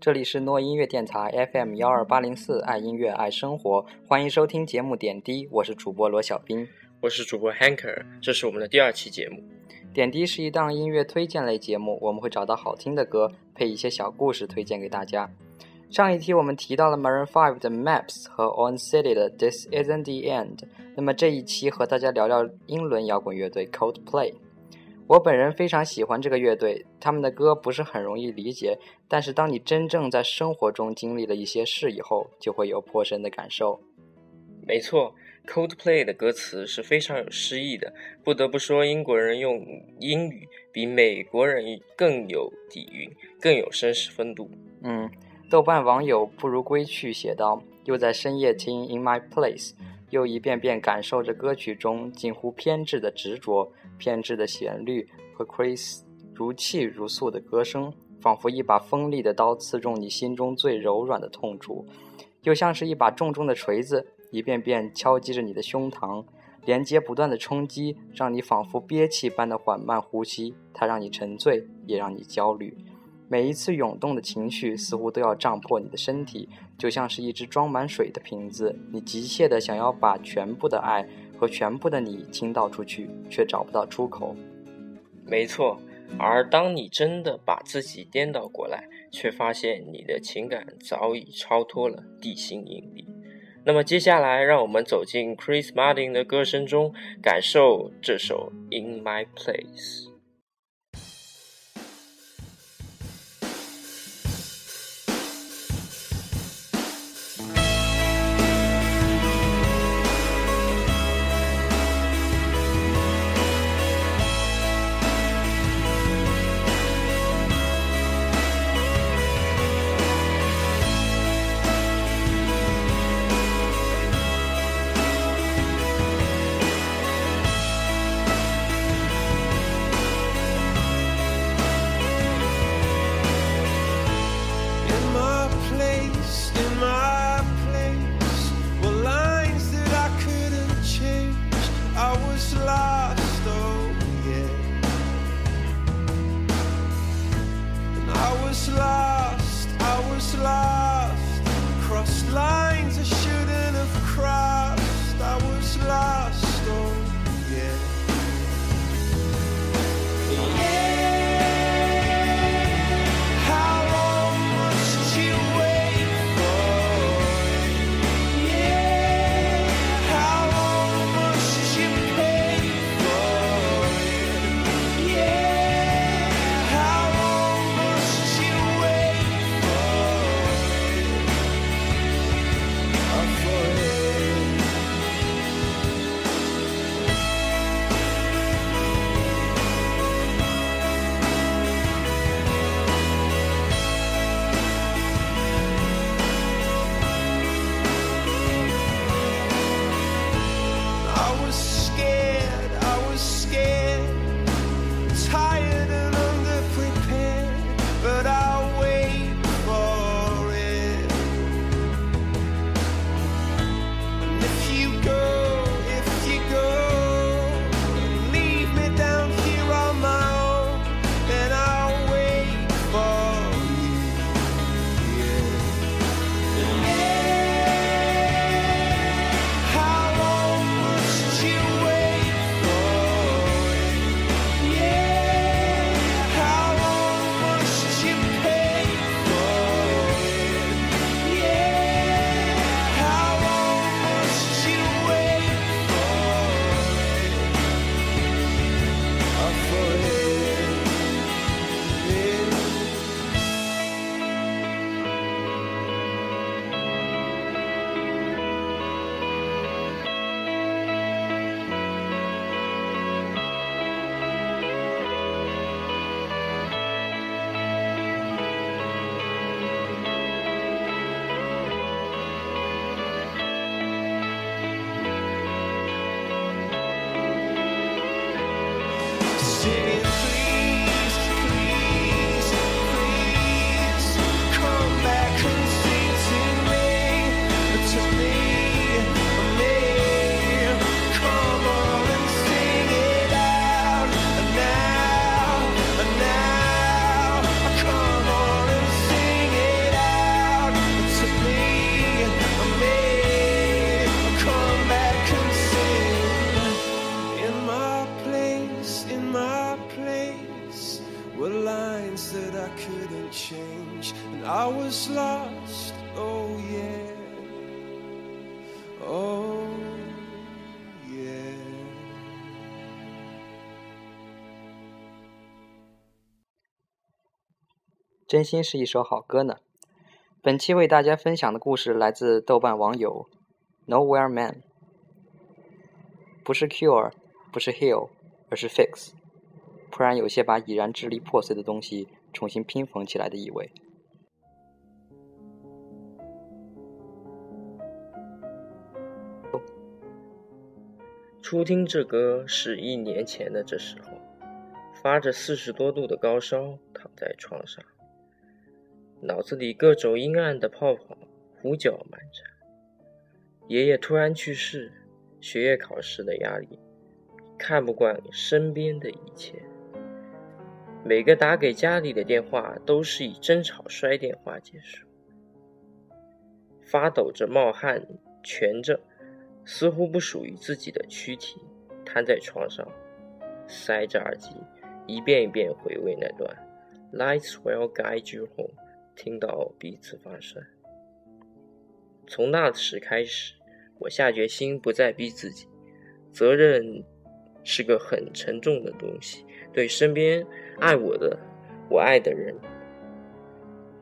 这里是诺音乐电台 FM 幺二八零四，爱音乐爱生活，欢迎收听节目点滴，我是主播罗小兵，我是主播 Hanker，这是我们的第二期节目。点滴是一档音乐推荐类节目，我们会找到好听的歌，配一些小故事推荐给大家。上一期我们提到了 Maroon Five 的 Maps 和 On City 的 This Isn't the End，那么这一期和大家聊聊英伦摇滚乐队 Coldplay。我本人非常喜欢这个乐队，他们的歌不是很容易理解，但是当你真正在生活中经历了一些事以后，就会有颇深的感受。没错，Coldplay 的歌词是非常有诗意的，不得不说，英国人用英语比美国人更有底蕴，更有绅士风度。嗯，豆瓣网友不如归去写道：“又在深夜听 In My Place，又一遍遍感受着歌曲中近乎偏执的执着。”偏执的旋律和 Chris 如泣如诉的歌声，仿佛一把锋利的刀刺中你心中最柔软的痛处，又像是一把重重的锤子，一遍遍敲击着你的胸膛，连接不断的冲击，让你仿佛憋气般的缓慢呼吸。它让你沉醉，也让你焦虑。每一次涌动的情绪，似乎都要胀破你的身体，就像是一只装满水的瓶子，你急切的想要把全部的爱。和全部的你倾倒出去，却找不到出口。没错，而当你真的把自己颠倒过来，却发现你的情感早已超脱了地心引力。那么接下来，让我们走进 Chris Martin 的歌声中，感受这首《In My Place》。真心是一首好歌呢。本期为大家分享的故事来自豆瓣网友 Nowhere Man，不是 cure，不是 heal，而是 fix，突然有些把已然支离破碎的东西重新拼缝起来的意味。初听这歌是一年前的这时候，发着四十多度的高烧，躺在床上，脑子里各种阴暗的泡泡胡搅蛮缠。爷爷突然去世，学业考试的压力，看不惯身边的一切。每个打给家里的电话都是以争吵摔电话结束。发抖着冒汗，蜷着。似乎不属于自己的躯体，瘫在床上，塞着耳机，一遍一遍回味那段 “Lights will guide you home”，听到彼此发酸。从那时开始，我下决心不再逼自己。责任是个很沉重的东西，对身边爱我的、我爱的人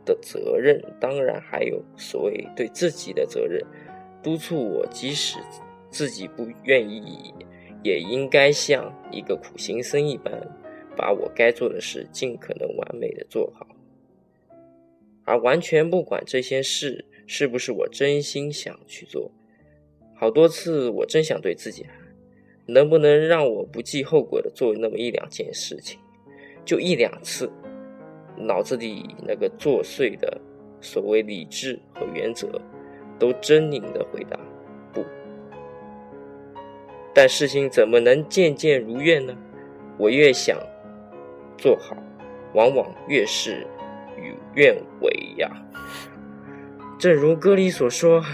的责任，当然还有所谓对自己的责任。督促我，即使自己不愿意，也应该像一个苦行僧一般，把我该做的事尽可能完美的做好，而完全不管这些事是不是我真心想去做。好多次，我真想对自己喊：能不能让我不计后果的做那么一两件事情，就一两次？脑子里那个作祟的所谓理智和原则。都狰狞的回答：“不。”但事情怎么能件件如愿呢？我越想做好，往往越是与愿违呀。正如歌里所说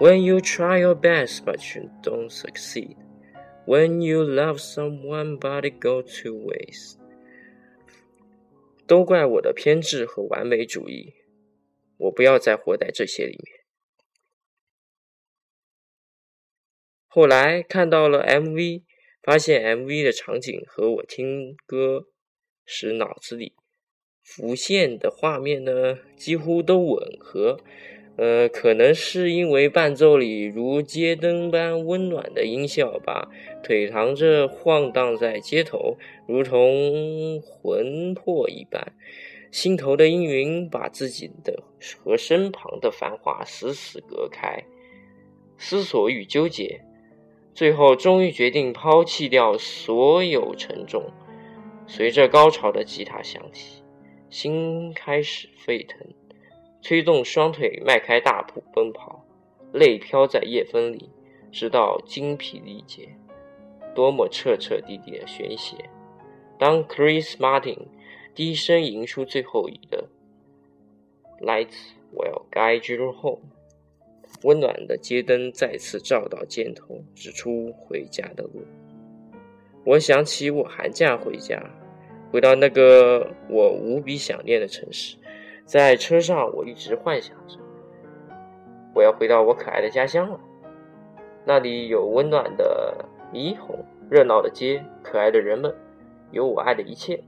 ：“When you try your best but you don't succeed, when you love someone but it go to waste。”都怪我的偏执和完美主义，我不要再活在这些里面。后来看到了 MV，发现 MV 的场景和我听歌时脑子里浮现的画面呢几乎都吻合。呃，可能是因为伴奏里如街灯般温暖的音效吧，腿躺着晃荡在街头，如同魂魄一般。心头的阴云把自己的和身旁的繁华死死隔开，思索与纠结。最后，终于决定抛弃掉所有沉重。随着高潮的吉他响起，心开始沸腾，催动双腿迈开大步奔跑，泪飘在夜风里，直到精疲力竭。多么彻彻底底的宣泄！当 Chris Martin 低声吟出最后一个 “Lights will guide you home”。温暖的街灯再次照到肩头，指出回家的路。我想起我寒假回家，回到那个我无比想念的城市。在车上，我一直幻想着，我要回到我可爱的家乡了。那里有温暖的霓虹，热闹的街，可爱的人们，有我爱的一切。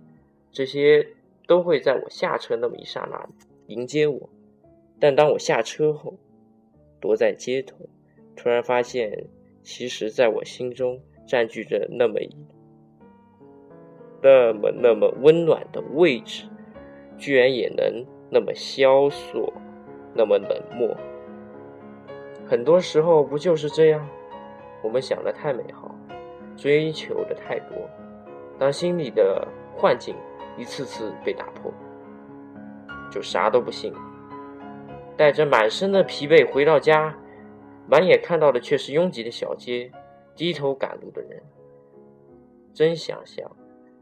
这些都会在我下车那么一刹那迎接我。但当我下车后，躲在街头，突然发现，其实在我心中占据着那么一、那么那么温暖的位置，居然也能那么萧索，那么冷漠。很多时候不就是这样？我们想的太美好，追求的太多，当心里的幻境一次次被打破，就啥都不信。带着满身的疲惫回到家，满眼看到的却是拥挤的小街，低头赶路的人。真想像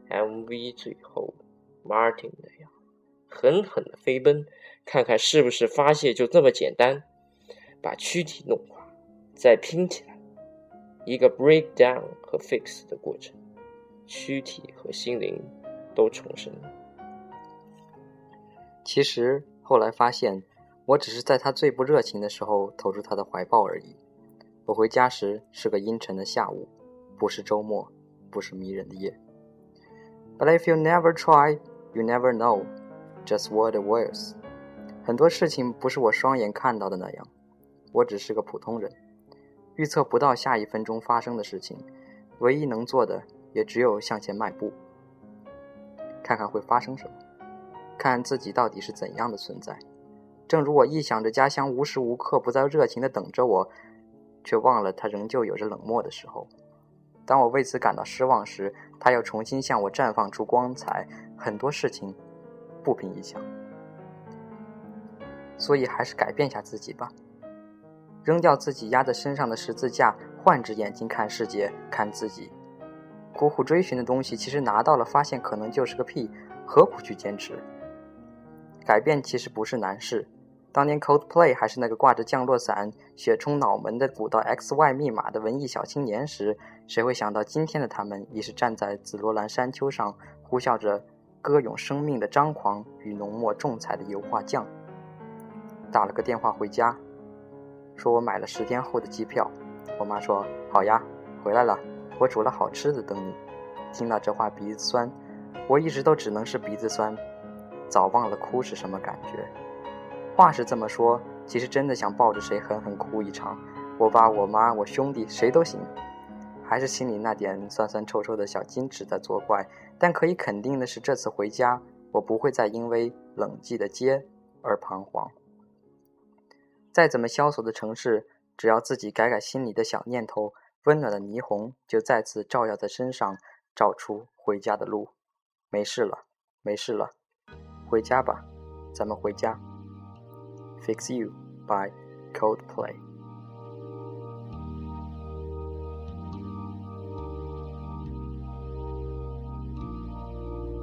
MV 最后 Martin 那样，狠狠的飞奔，看看是不是发泄就这么简单，把躯体弄垮，再拼起来，一个 breakdown 和 fix 的过程，躯体和心灵都重生了。其实后来发现。我只是在他最不热情的时候投入他的怀抱而已。我回家时是个阴沉的下午，不是周末，不是迷人的夜。But if you never try, you never know。just what it was。很多事情不是我双眼看到的那样，我只是个普通人，预测不到下一分钟发生的事情，唯一能做的也只有向前迈步，看看会发生什么，看自己到底是怎样的存在。正如我臆想着家乡无时无刻不在热情地等着我，却忘了它仍旧有着冷漠的时候。当我为此感到失望时，它又重新向我绽放出光彩。很多事情不凭一想。所以还是改变一下自己吧，扔掉自己压在身上的十字架，换只眼睛看世界，看自己。苦苦追寻的东西，其实拿到了，发现可能就是个屁，何苦去坚持？改变其实不是难事。当年 Coldplay 还是那个挂着降落伞、血冲脑门的鼓捣 X Y 密码的文艺小青年时，谁会想到今天的他们已是站在紫罗兰山丘上，呼啸着歌咏生命的张狂与浓墨重彩的油画匠？打了个电话回家，说我买了十天后的机票。我妈说：“好呀，回来了，我煮了好吃的等你。”听到这话鼻子酸，我一直都只能是鼻子酸，早忘了哭是什么感觉。话是这么说，其实真的想抱着谁狠狠哭一场。我爸、我妈、我兄弟谁都行，还是心里那点酸酸臭臭的小矜持在作怪。但可以肯定的是，这次回家，我不会再因为冷寂的街而彷徨。再怎么萧索的城市，只要自己改改心里的小念头，温暖的霓虹就再次照耀在身上，照出回家的路。没事了，没事了，回家吧，咱们回家。Fix You by Coldplay。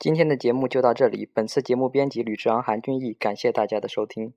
今天的节目就到这里。本次节目编辑吕志昂、韩俊逸，感谢大家的收听。